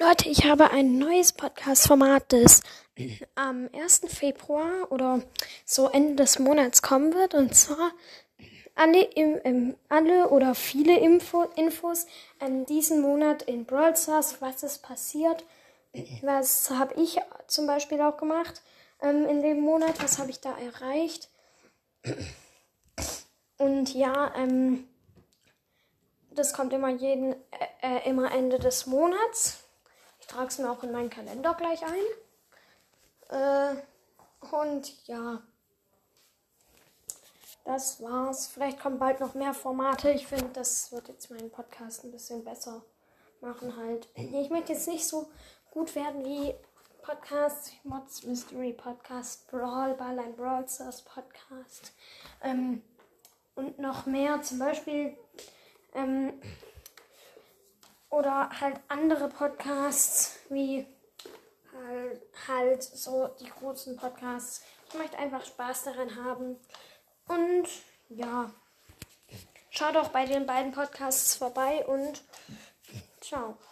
Leute, ich habe ein neues Podcast-Format, das am 1. Februar oder so Ende des Monats kommen wird. Und zwar alle, im, ähm, alle oder viele Info, Infos ähm, diesen Monat in Brawl Stars, was ist passiert. Was habe ich zum Beispiel auch gemacht ähm, in dem Monat? Was habe ich da erreicht? Und ja, ähm, das kommt immer jeden, äh, äh immer Ende des Monats. Ich trage es mir auch in meinen Kalender gleich ein. Äh, und ja, das war's. Vielleicht kommen bald noch mehr Formate. Ich finde, das wird jetzt meinen Podcast ein bisschen besser machen halt. Ich möchte jetzt nicht so gut werden wie Podcast, Mods Mystery Podcast, Brawl, Ball ein Brawl Stars Podcast. Ähm, und noch mehr, zum Beispiel ähm, oder halt andere Podcasts wie halt, halt so die großen Podcasts. Ich möchte einfach Spaß daran haben. Und ja, schaut auch bei den beiden Podcasts vorbei und ciao.